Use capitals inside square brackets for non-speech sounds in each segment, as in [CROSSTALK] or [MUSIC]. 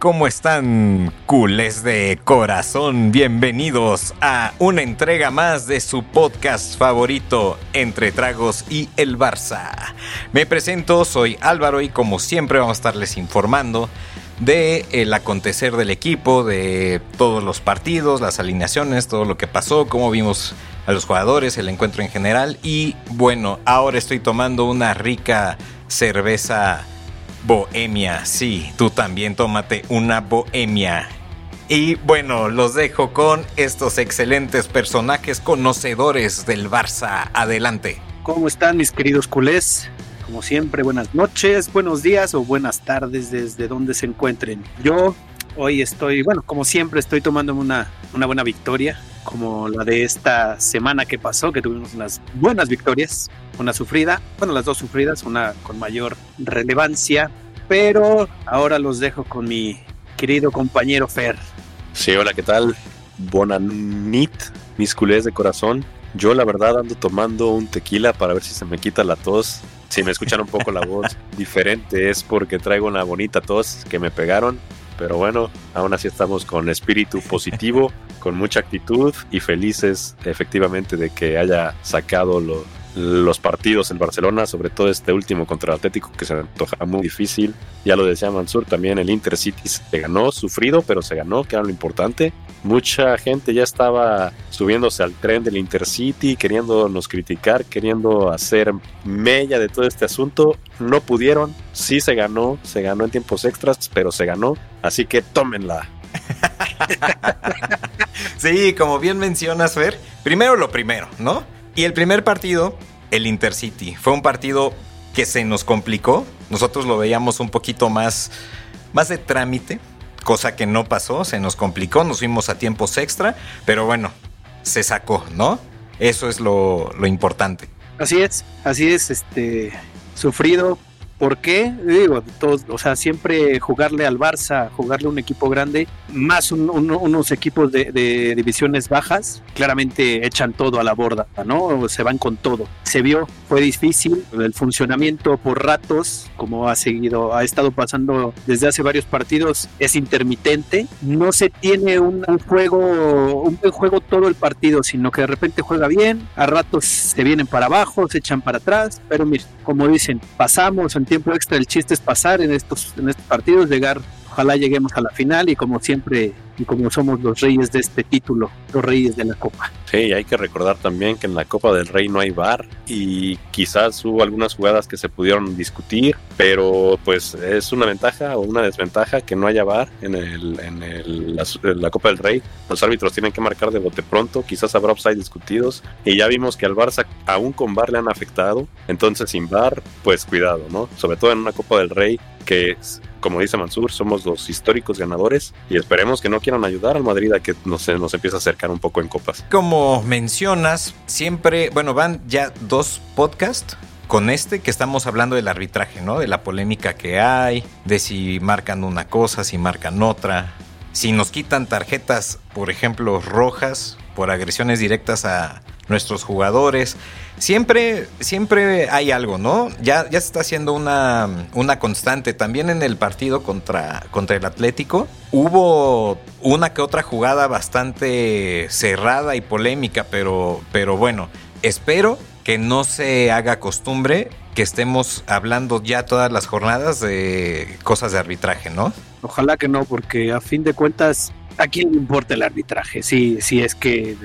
¿Cómo están, culés de corazón? Bienvenidos a una entrega más de su podcast favorito, Entre Tragos y el Barça. Me presento, soy Álvaro y como siempre vamos a estarles informando de el acontecer del equipo, de todos los partidos, las alineaciones, todo lo que pasó, cómo vimos a los jugadores, el encuentro en general y bueno, ahora estoy tomando una rica cerveza Bohemia, sí, tú también tómate una bohemia. Y bueno, los dejo con estos excelentes personajes conocedores del Barça. Adelante. ¿Cómo están mis queridos culés? Como siempre, buenas noches, buenos días o buenas tardes desde donde se encuentren. Yo hoy estoy, bueno, como siempre estoy tomando una, una buena victoria, como la de esta semana que pasó, que tuvimos unas buenas victorias, una sufrida, bueno, las dos sufridas, una con mayor relevancia, pero ahora los dejo con mi querido compañero Fer. Sí, hola, ¿qué tal? Bonanit, mis culés de corazón. Yo la verdad ando tomando un tequila para ver si se me quita la tos. Si me escuchan un poco la voz [LAUGHS] diferente es porque traigo una bonita tos que me pegaron. Pero bueno, aún así estamos con espíritu positivo, con mucha actitud y felices efectivamente de que haya sacado lo, los partidos en Barcelona, sobre todo este último contra el Atlético que se antoja muy difícil. Ya lo decía Mansur, también el Intercity se ganó, sufrido, pero se ganó, que era lo importante. Mucha gente ya estaba subiéndose al tren del Intercity, queriéndonos criticar, queriendo hacer mella de todo este asunto. No pudieron, sí se ganó, se ganó en tiempos extras, pero se ganó. Así que tómenla. [LAUGHS] sí, como bien mencionas, Fer, primero lo primero, ¿no? Y el primer partido, el Intercity, fue un partido que se nos complicó. Nosotros lo veíamos un poquito más, más de trámite, cosa que no pasó, se nos complicó, nos fuimos a tiempos extra, pero bueno, se sacó, ¿no? Eso es lo, lo importante. Así es, así es, este, sufrido, ¿Por qué? Digo, todos, o sea, siempre jugarle al Barça, jugarle a un equipo grande, más unos equipos de, divisiones bajas, claramente echan todo a la borda, ¿no? Se van con todo. Se vio, fue difícil, el funcionamiento por ratos, como ha seguido, ha estado pasando desde hace varios partidos, es intermitente. No se tiene un, juego, un buen juego todo el partido, sino que de repente juega bien, a ratos se vienen para abajo, se echan para atrás, pero mira, como dicen, pasamos, tiempo extra el chiste es pasar en estos, en estos partidos, llegar, ojalá lleguemos a la final y como siempre y como somos los reyes de este título, los reyes de la Copa. Sí, hay que recordar también que en la Copa del Rey no hay VAR y quizás hubo algunas jugadas que se pudieron discutir, pero pues es una ventaja o una desventaja que no haya VAR en, el, en, el, la, Copa del Rey. Los árbitros tienen que marcar de bote pronto, quizás habrá offside discutidos y ya vimos que al Barça aún con VAR le han afectado, entonces sin VAR pues cuidado, ¿no? Sobre todo en una Copa del Rey que como dice Mansur, somos los históricos ganadores y esperemos que no quieran ayudar al Madrid a que nos, nos empiece a acercar un poco en copas. Como mencionas, siempre, bueno, van ya dos podcasts con este que estamos hablando del arbitraje, ¿no? De la polémica que hay, de si marcan una cosa, si marcan otra, si nos quitan tarjetas, por ejemplo, rojas por agresiones directas a nuestros jugadores. Siempre, siempre hay algo, ¿no? Ya, ya se está haciendo una, una constante. También en el partido contra, contra el Atlético hubo una que otra jugada bastante cerrada y polémica, pero, pero bueno, espero que no se haga costumbre que estemos hablando ya todas las jornadas de cosas de arbitraje, ¿no? Ojalá que no, porque a fin de cuentas, ¿a quién le importa el arbitraje? Si, si es que,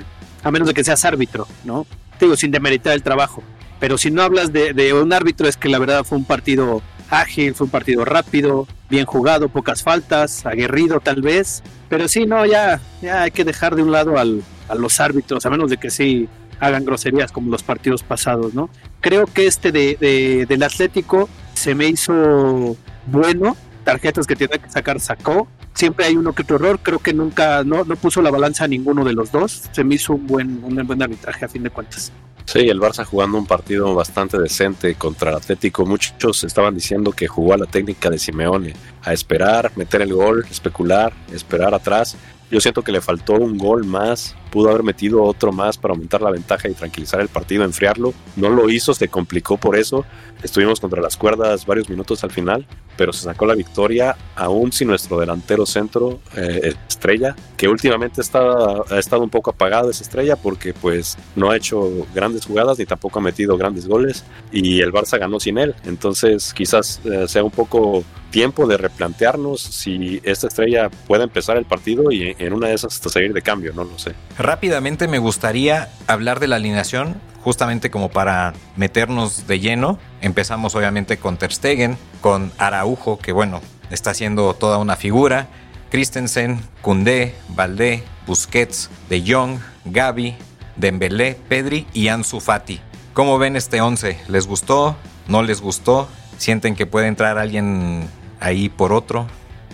a menos de que seas árbitro, ¿no? Digo, sin demeritar el trabajo. Pero si no hablas de, un árbitro, es que la verdad fue un partido ágil, fue un partido rápido, bien jugado, pocas faltas, aguerrido tal vez. Pero sí, no, ya, ya hay que dejar de un lado a los árbitros, a menos de que sí hagan groserías como los partidos pasados, ¿no? Creo que este de, de, del Atlético se me hizo bueno, tarjetas que tiene que sacar sacó, siempre hay uno que otro error, creo que nunca, no, no puso la balanza a ninguno de los dos, se me hizo un buen, un buen arbitraje a fin de cuentas. Sí, el Barça jugando un partido bastante decente contra el Atlético. Muchos estaban diciendo que jugó a la técnica de Simeone, a esperar, meter el gol, especular, esperar atrás. Yo siento que le faltó un gol más, pudo haber metido otro más para aumentar la ventaja y tranquilizar el partido, enfriarlo. No lo hizo, se complicó por eso. Estuvimos contra las cuerdas varios minutos al final, pero se sacó la victoria aún sin nuestro delantero centro, eh, Estrella, que últimamente está, ha estado un poco apagado esa Estrella porque pues no ha hecho grandes jugadas ni tampoco ha metido grandes goles y el Barça ganó sin él. Entonces quizás eh, sea un poco tiempo de replantearnos si esta estrella puede empezar el partido y en una de esas hasta seguir de cambio, no lo sé. Rápidamente me gustaría hablar de la alineación, justamente como para meternos de lleno. Empezamos obviamente con Ter Stegen, con Araujo, que bueno, está haciendo toda una figura. Christensen, Koundé, Valdé, Busquets, De Jong, Gaby, Dembélé, Pedri y Ansu Fati. ¿Cómo ven este 11? ¿Les gustó? ¿No les gustó? ¿Sienten que puede entrar alguien ahí por otro?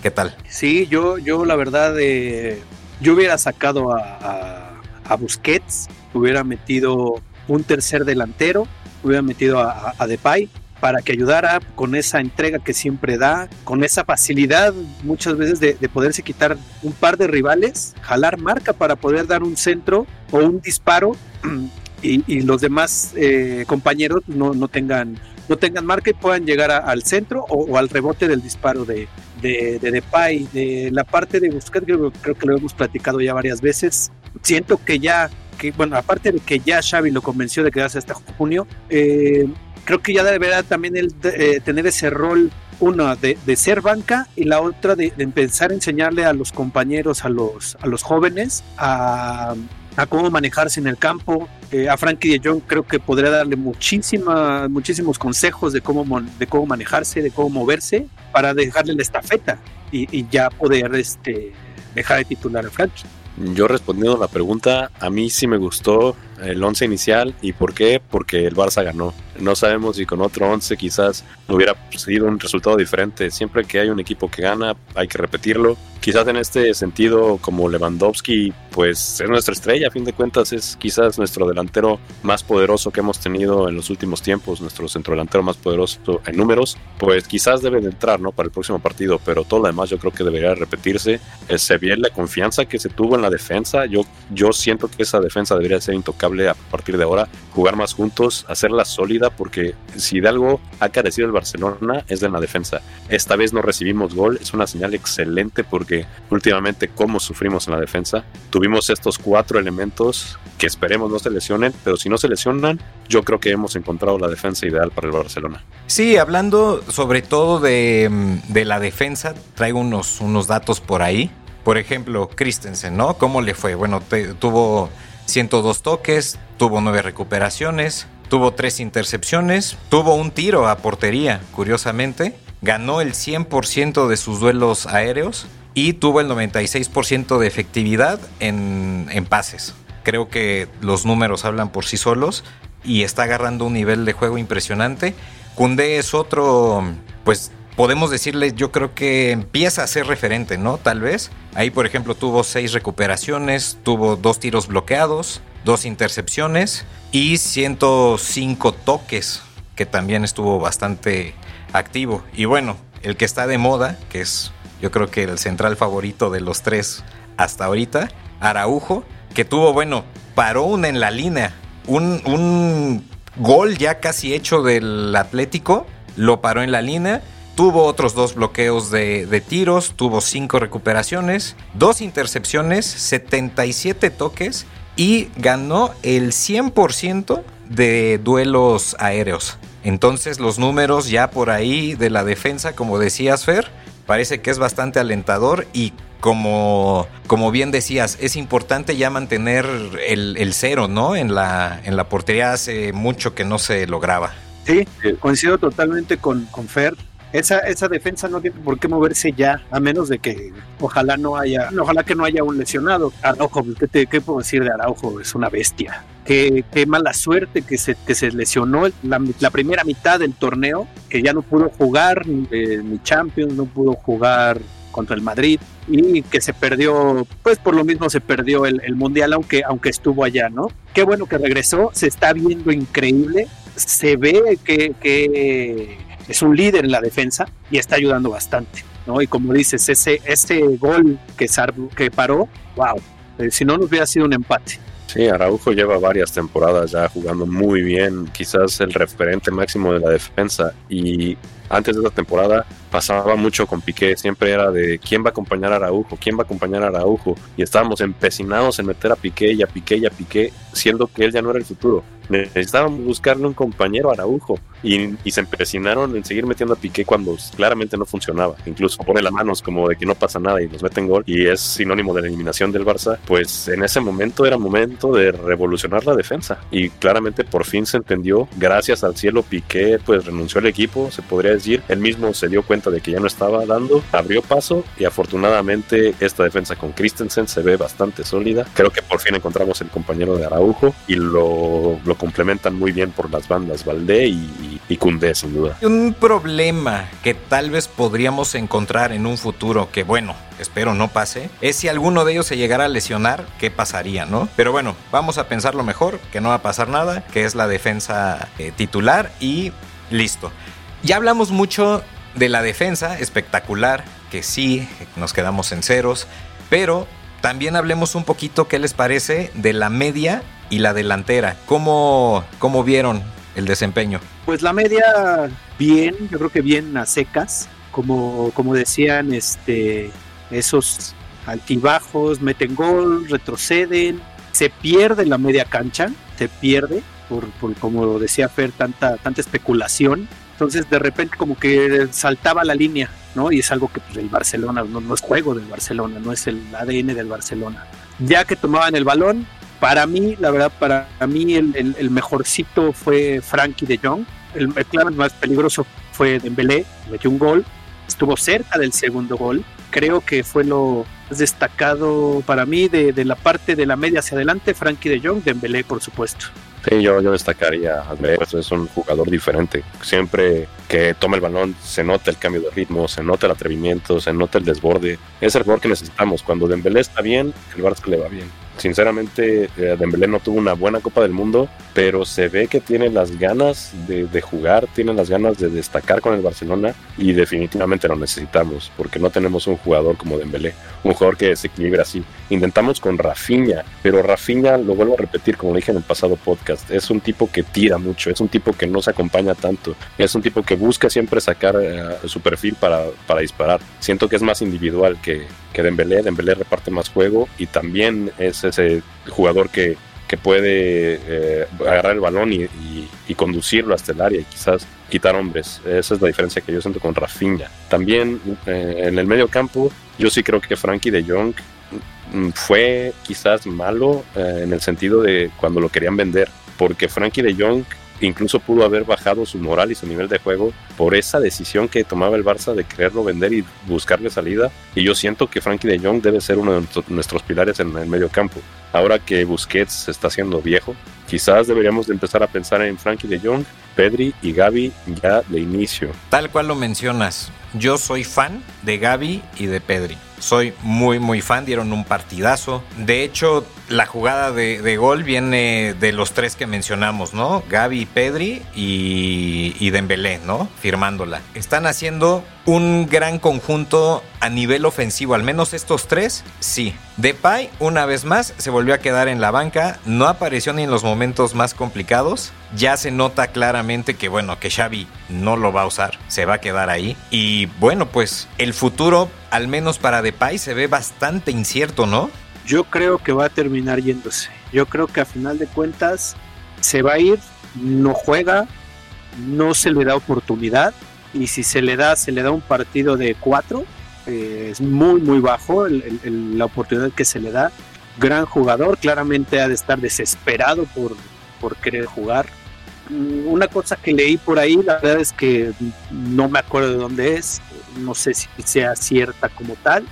¿Qué tal? Sí, yo, yo la verdad, eh, yo hubiera sacado a, Busquets, hubiera metido un tercer delantero, hubiera metido a, Depay para que ayudara con esa entrega que siempre da, con esa facilidad muchas veces de, de, poderse quitar un par de rivales, jalar marca para poder dar un centro o un disparo [CLEARS THROAT] y, y los demás eh, compañeros no, no, tengan no tengan marca y puedan llegar al centro o, o, al rebote del disparo de, de, de Depay. De la parte de Busquets, creo, creo, que lo hemos platicado ya varias veces. Siento que ya, que bueno, aparte de que ya Xavi lo convenció de quedarse hasta junio, eh, creo que ya deberá también él eh, tener ese rol, una de, de, ser banca y la otra de, de, empezar a enseñarle a los compañeros, a los, a los jóvenes, a, a cómo manejarse en el campo. Eh, a Frankie de Jong creo que podría darle muchísima, muchísimos consejos de cómo, de cómo manejarse, de cómo moverse, para dejarle la estafeta y, y ya poder este, dejar de titular a Frankie. Yo respondiendo a la pregunta, a mí sí me gustó el 11 inicial y ¿por qué? Porque el Barça ganó. No sabemos si con otro 11 quizás hubiera sido un resultado diferente. Siempre que hay un equipo que gana, hay que repetirlo. Quizás en este sentido, como Lewandowski, pues es nuestra estrella, a fin de cuentas es quizás nuestro delantero más poderoso que hemos tenido en los últimos tiempos, nuestro centrodelantero más poderoso en números, pues quizás debe de entrar, ¿no? Para el próximo partido, pero todo lo demás yo creo que debería repetirse. Se ve la confianza que se tuvo en la defensa. Yo, yo siento que esa defensa debería ser intocable a partir de ahora, jugar más juntos, hacerla sólida, porque si de algo ha carecido el Barcelona es de la defensa. Esta vez no recibimos gol, es una señal excelente porque últimamente cómo sufrimos en la defensa. Tuvimos estos cuatro elementos que esperemos no se lesionen, pero si no se lesionan, yo creo que hemos encontrado la defensa ideal para el Barcelona. Sí, hablando sobre todo de, de la defensa, traigo unos, unos datos por ahí. Por ejemplo, Christensen, ¿no? ¿Cómo le fue? Bueno, te, tuvo 102 toques, tuvo 9 recuperaciones, tuvo 3 intercepciones, tuvo un tiro a portería, curiosamente, ganó el 100% de sus duelos aéreos y tuvo el 96% de efectividad en, en, pases. Creo que los números hablan por sí solos y está agarrando un nivel de juego impresionante. Kunde es otro, pues podemos decirle, yo creo que empieza a ser referente, ¿no? Tal vez. Ahí, por ejemplo, tuvo seis recuperaciones, tuvo dos tiros bloqueados, dos intercepciones y 105 toques, que también estuvo bastante activo. Y bueno, el que está de moda, que es yo creo que el central favorito de los tres hasta ahorita, Araujo, que tuvo, bueno, paró una en la línea un, un gol ya casi hecho del Atlético, lo paró en la línea. Tuvo otros dos bloqueos de, de, tiros, tuvo cinco recuperaciones, dos intercepciones, 77 toques y ganó el 100% de duelos aéreos. Entonces los números ya por ahí de la defensa, como decías Fer, parece que es bastante alentador y como, como bien decías, es importante ya mantener el, el cero, ¿no? En la, en la portería hace mucho que no se lograba. Sí, coincido totalmente con, con Fer. Esa, esa defensa no tiene por qué moverse ya, a menos de que ojalá no haya, ojalá que no haya un lesionado. Araujo, ¿qué, te, qué puedo decir de Araujo? Es una bestia. Qué, qué mala suerte que se, que se lesionó la, primera mitad del torneo, que ya no pudo jugar eh, ni Champions, no pudo jugar contra el Madrid y que se perdió, pues por lo mismo se perdió el, Mundial, aunque, aunque estuvo allá, ¿no? Qué bueno que regresó, se está viendo increíble, se ve que, que es un líder en la defensa y está ayudando bastante, ¿no? Y como dices, ese, ese gol que, que paró, wow, eh, si no nos hubiera sido un empate. Sí, Araujo lleva varias temporadas ya jugando muy bien, quizás el referente máximo de la defensa y antes de esa temporada pasaba mucho con Piqué, siempre era de quién va a acompañar a Araujo, quién va a acompañar a Araujo y estábamos empecinados en meter a Piqué y a Piqué y a Piqué, siendo que él ya no era el futuro. Necesitábamos buscarle un compañero a Araujo y, y, se empecinaron en seguir metiendo a Piqué cuando claramente no funcionaba. Incluso pone las manos como de que no pasa nada y nos meten gol y es sinónimo de la eliminación del Barça. Pues en ese momento era momento de revolucionar la defensa y claramente por fin se entendió. Gracias al cielo Piqué pues renunció al equipo, se podría decir. Él mismo se dio cuenta de que ya no estaba dando, abrió paso y afortunadamente esta defensa con Christensen se ve bastante sólida. Creo que por fin encontramos el compañero de Araujo y lo, lo complementan muy bien por las bandas Valdé y, y sin duda. Un problema que tal vez podríamos encontrar en un futuro, que bueno, espero no pase, es si alguno de ellos se llegara a lesionar, ¿qué pasaría, no? Pero bueno, vamos a pensarlo mejor, que no va a pasar nada, que es la defensa eh, titular y listo. Ya hablamos mucho de la defensa, espectacular, que sí, nos quedamos en ceros, pero también hablemos un poquito qué les parece de la media y la delantera. ¿Cómo, cómo vieron el desempeño? Pues la media bien, yo creo que bien a secas, como, como decían, este, esos altibajos, meten gol, retroceden, se pierde la media cancha, se pierde, por, por como decía Fer, tanta, tanta especulación. Entonces de repente como que saltaba la línea, ¿no? Y es algo que pues, el Barcelona, no, es juego del Barcelona, no es el ADN del Barcelona. Ya que tomaban el balón, para mí, la verdad, para mí el, el, mejorcito fue Frankie de Jong. El, el claro más peligroso fue Dembélé, metió un gol, estuvo cerca del segundo gol. Creo que fue lo más destacado para mí de, de la parte de la media hacia adelante, Frankie de Jong, Dembélé, por supuesto. Sí, yo, yo destacaría a es un jugador diferente. Siempre que toma el balón se nota el cambio de ritmo, se nota el atrevimiento, se nota el desborde. Es el jugador que necesitamos. Cuando Dembélé está bien, el Barça le va bien. Sinceramente, eh, Dembélé no tuvo una buena Copa del Mundo, pero se ve que tiene las ganas de, jugar, tiene las ganas de destacar con el Barcelona y definitivamente lo necesitamos, porque no tenemos un jugador como Dembélé, un jugador que se equilibra así. Intentamos con Rafinha, pero Rafinha, lo vuelvo a repetir como dije en el pasado podcast, es un tipo que tira mucho, es un tipo que no se acompaña tanto, es un tipo que busca siempre sacar uh, su perfil para, para disparar. Siento que es más individual que, que Dembélé, Dembélé reparte más juego y también es ese jugador que, que puede eh, agarrar el balón y, conducirlo hasta el área y quizás quitar hombres. Esa es la diferencia que yo siento con Rafinha. También eh, en el medio campo, yo sí creo que Frankie de Jong fue quizás malo eh, en el sentido de cuando lo querían vender, porque Frankie de Jong incluso pudo haber bajado su moral y su nivel de juego por esa decisión que tomaba el Barça de quererlo vender y buscarle salida. Y yo siento que Frankie de Jong debe ser uno de nuestros pilares en el medio campo. Ahora que Busquets se está haciendo viejo, quizás deberíamos de empezar a pensar en Frankie de Jong, Pedri y Gaby ya de inicio. Tal cual lo mencionas, yo soy fan de Gaby y de Pedri. Soy muy muy fan, dieron un partidazo. De hecho, la jugada de, gol viene de los tres que mencionamos, ¿no? Gaby, Pedri y, y Dembélé, ¿no? Firmándola. Están haciendo un gran conjunto a nivel ofensivo, al menos estos tres, sí. Depay, una vez más, se volvió a quedar en la banca, no apareció ni en los momentos más complicados. Ya se nota claramente que, bueno, que Xavi no lo va a usar, se va a quedar ahí. Y bueno, pues el futuro, al menos para Depay, se ve bastante incierto, ¿no? Yo creo que va a terminar yéndose. Yo creo que a final de cuentas se va a ir, no juega, no se le da oportunidad y si se le da, se le da un partido de cuatro, eh, es muy, muy bajo la oportunidad que se le da. Gran jugador, claramente ha de estar desesperado por, por querer jugar. Mm, una cosa que leí por ahí, la verdad es que no me acuerdo de dónde es, no sé si sea cierta como tal.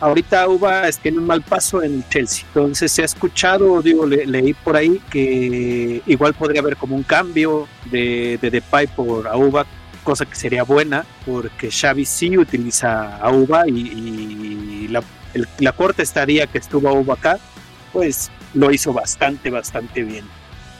Ahorita Uba tiene un mal paso en el Chelsea, entonces se ha escuchado, digo, le, leí por ahí que igual podría haber como un cambio de, de Depay por Auba, cosa que sería buena porque Xavi sí utiliza a Uba y, la, el, la, corta estadía que estuvo a Uba acá, pues lo hizo bastante, bastante bien.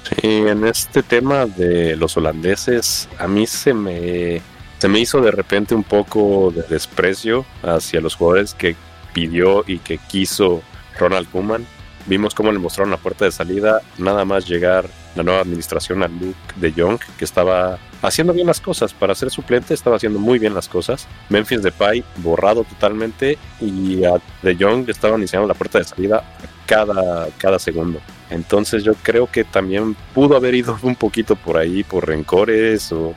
Sí, en este tema de los holandeses, a mí se me, se me hizo de repente un poco de desprecio hacia los jugadores que pidió y que quiso Ronald Koeman. Vimos cómo le mostraron la puerta de salida, nada más llegar la nueva administración a Luke de Jong, que estaba haciendo bien las cosas. Para ser suplente estaba haciendo muy bien las cosas. Memphis Depay borrado totalmente y a De Jong le estaban iniciando la puerta de salida cada, cada segundo. Entonces yo creo que también pudo haber ido un poquito por ahí, por rencores o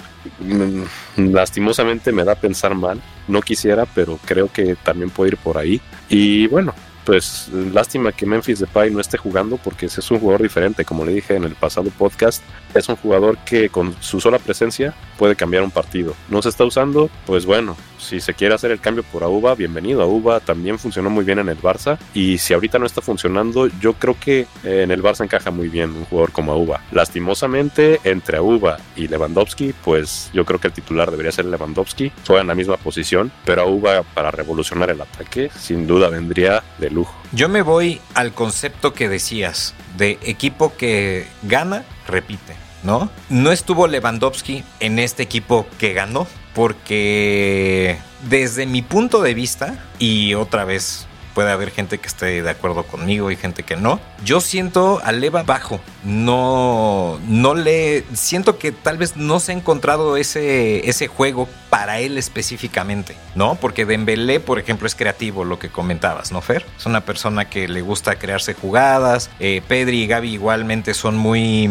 lastimosamente me da pensar mal. No quisiera, pero creo que también puede ir por ahí. Y bueno, pues lástima que Memphis Depay no esté jugando porque es un jugador diferente, como le dije en el pasado podcast, es un jugador que con su sola presencia puede cambiar un partido. No se está usando, pues bueno, si se quiere hacer el cambio por Auba, bienvenido. Auba también funcionó muy bien en el Barça y si ahorita no está funcionando, yo creo que en el Barça encaja muy bien un jugador como Auba. Lastimosamente, entre Auba y Lewandowski, pues yo creo que el titular debería ser Lewandowski. Juegan en la misma posición, pero Auba para revolucionar el ataque, sin duda vendría de lujo. Yo me voy al concepto que decías de equipo que gana, repite. ¿no? No estuvo Lewandowski en este equipo que ganó, porque desde mi punto de vista, y otra vez puede haber gente que esté de acuerdo conmigo y gente que no. Yo siento a Leva bajo. No, no le. Siento que tal vez no se ha encontrado ese, ese juego para él específicamente, ¿no? Porque Dembélé, por ejemplo, es creativo, lo que comentabas, ¿no, Fer? Es una persona que le gusta crearse jugadas. Eh, Pedri y Gaby igualmente son muy.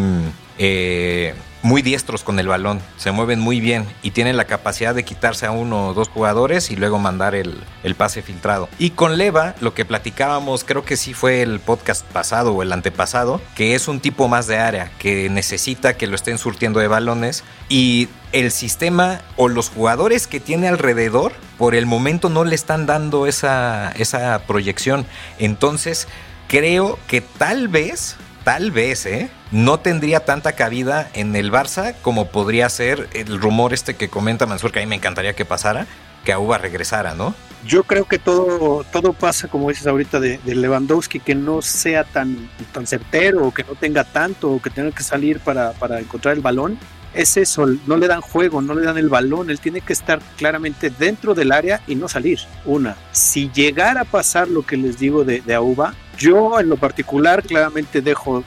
Eh, muy diestros con el balón, se mueven muy bien y tienen la capacidad de quitarse a uno o dos jugadores y luego mandar el, el, pase filtrado. Y con Leva, lo que platicábamos, creo que sí fue el podcast pasado o el antepasado, que es un tipo más de área, que necesita que lo estén surtiendo de balones y el sistema o los jugadores que tiene alrededor por el momento no le están dando esa, esa proyección. Entonces, creo que tal vez tal vez, ¿eh? No tendría tanta cabida en el Barça como podría ser el rumor este que comenta Mansur, que a mí me encantaría que pasara, que Auba regresara, ¿no? Yo creo que todo, todo pasa, como dices ahorita, de, de, Lewandowski, que no sea tan, tan certero, o que no tenga tanto, o que tenga que salir para, para encontrar el balón. Es eso, no le dan juego, no le dan el balón, él tiene que estar claramente dentro del área y no salir. Una, si llegara a pasar lo que les digo de, de Auba, yo en lo particular claramente dejo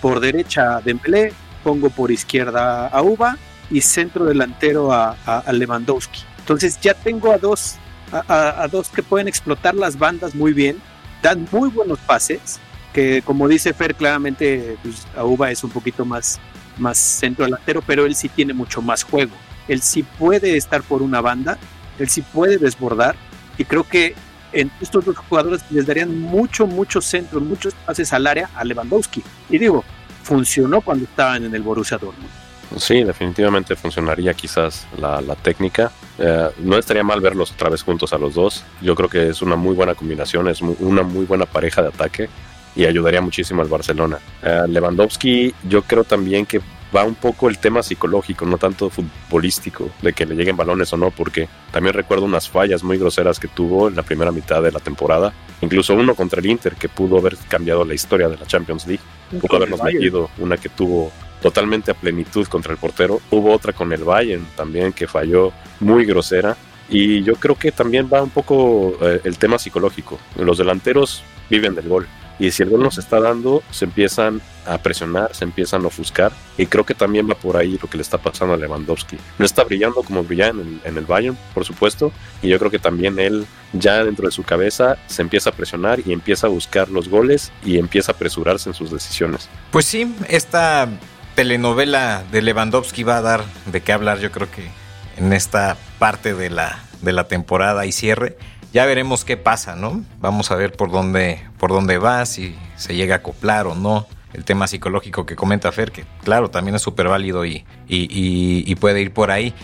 por derecha a Dembélé, pongo por izquierda a Uba y centro delantero a, a, Lewandowski. Entonces ya tengo a dos, a, dos que pueden explotar las bandas muy bien, dan muy buenos pases, que como dice Fer claramente pues, Uba es un poquito más, más centro delantero, pero él sí tiene mucho más juego. Él sí puede estar por una banda, él sí puede desbordar y creo que en estos dos jugadores les darían mucho, mucho centro, muchos pases al área a Lewandowski. Y digo, funcionó cuando estaban en el Borussia Dortmund. Sí, definitivamente funcionaría quizás la, técnica. Eh, no estaría mal verlos otra vez juntos a los dos. Yo creo que es una muy buena combinación, es una muy buena pareja de ataque y ayudaría muchísimo al Barcelona. Eh, Lewandowski, yo creo también que va un poco el tema psicológico, no tanto futbolístico, de que le lleguen balones o no, porque también recuerdo unas fallas muy groseras que tuvo en la primera mitad de la temporada, incluso uno contra el Inter que pudo haber cambiado la historia de la Champions League, pudo habernos metido una que tuvo totalmente a plenitud contra el portero, hubo otra con el Bayern también que falló muy grosera. Y yo creo que también va un poco eh, el tema psicológico. Los delanteros viven del gol y si el gol no se está dando, se empiezan a presionar, se empiezan a ofuscar. Y creo que también va por ahí lo que le está pasando a Lewandowski. No está brillando como brilla en el, en el Bayern, por supuesto. Y yo creo que también él, ya dentro de su cabeza, se empieza a presionar y empieza a buscar los goles y empieza a apresurarse en sus decisiones. Pues sí, esta telenovela de Lewandowski va a dar de qué hablar, yo creo que en esta parte de la, de la temporada y cierre ya veremos qué pasa, ¿no? Vamos a ver por dónde, por dónde va, si se llega a acoplar o no. El tema psicológico que comenta Fer, que claro, también es súper válido y, y, puede ir por ahí.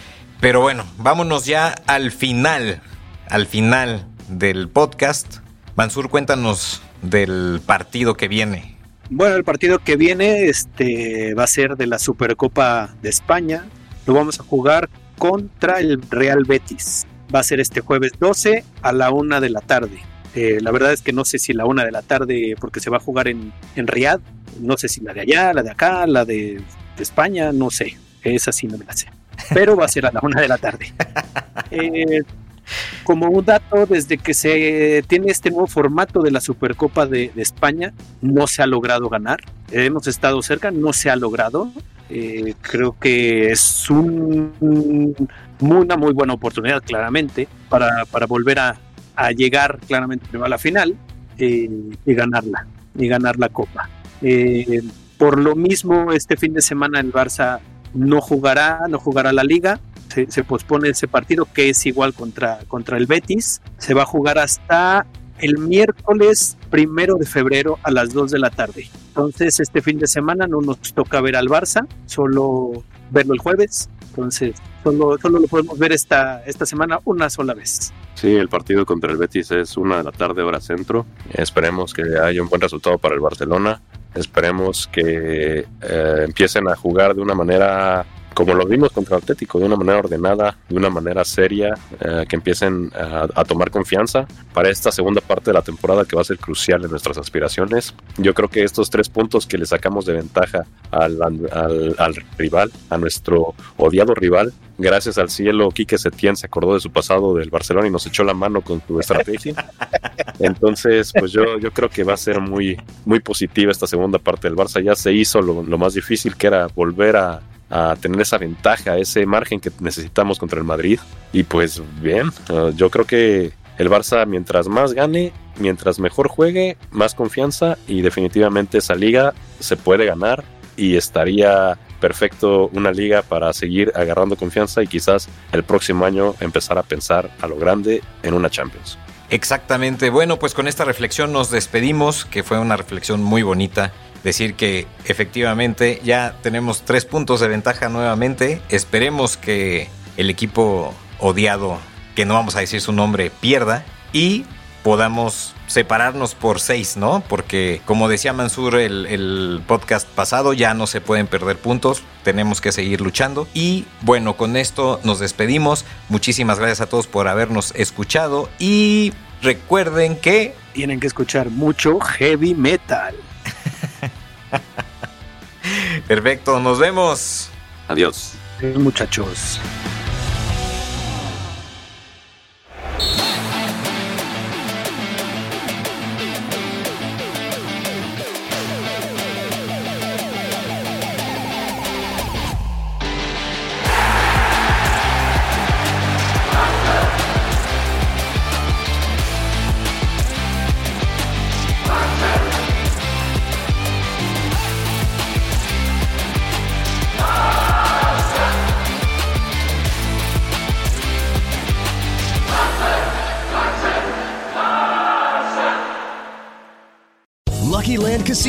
Pero bueno, vámonos ya al final, al final del podcast. Mansur, cuéntanos del partido que viene. Bueno, el partido que viene este, va a ser de la Supercopa de España. Lo vamos a jugar contra el Real Betis va a ser este jueves 12 a la una de la tarde. Eh, la verdad es que no sé si la una de la tarde, porque se va a jugar en, en Riyadh, no sé si la de allá, la de acá, la de, España, no sé, esa sí no me la sé, pero va a ser a la una de la tarde. [LAUGHS] Eh, como un dato, desde que se tiene este nuevo formato de la Supercopa de, España, no se ha logrado ganar. hemos estado cerca, no se ha logrado. Eh, creo que es un, una muy buena oportunidad, claramente, para, para volver a, llegar claramente a la final eh, y ganarla, y ganar la Copa. Eh, por lo mismo, este fin de semana el Barça no jugará, no jugará la liga, se, pospone ese partido que es igual contra, contra el Betis, se va a jugar hasta el miércoles primero de febrero a las 2 de la tarde. Entonces, este fin de semana no nos toca ver al Barça, solo verlo el jueves. Entonces, solo, solo lo podemos ver esta, esta semana una sola vez. Sí, el partido contra el Betis es una de la tarde hora centro. Esperemos que haya un buen resultado para el Barcelona. Esperemos que eh, empiecen a jugar de una manera como lo vimos contra Atlético, de una manera ordenada, de una manera seria, eh, que empiecen a, tomar confianza para esta segunda parte de la temporada que va a ser crucial en nuestras aspiraciones. Yo creo que estos tres puntos que le sacamos de ventaja al, al, rival, a nuestro odiado rival, gracias al cielo, Quique Setién se acordó de su pasado del Barcelona y nos echó la mano con su estrategia. Entonces, pues yo, yo creo que va a ser muy, muy positiva esta segunda parte del Barça. Ya se hizo lo más difícil que era volver a a tener esa ventaja, ese margen que necesitamos contra el Madrid. Y pues bien, uh, yo creo que el Barça mientras más gane, mientras mejor juegue, más confianza y definitivamente esa liga se puede ganar y estaría perfecto una liga para seguir agarrando confianza y quizás el próximo año empezar a pensar a lo grande en una Champions. Exactamente. Bueno, pues con esta reflexión nos despedimos, que fue una reflexión muy bonita decir que efectivamente ya tenemos tres puntos de ventaja nuevamente. Esperemos que el equipo odiado, que no vamos a decir su nombre, pierda y podamos separarnos por seis, ¿no? Porque como decía Mansur el, el, podcast pasado, ya no se pueden perder puntos, tenemos que seguir luchando. Y bueno, con esto nos despedimos. Muchísimas gracias a todos por habernos escuchado y recuerden que... Tienen que escuchar mucho heavy metal. Perfecto, nos vemos. Adiós. Muchachos.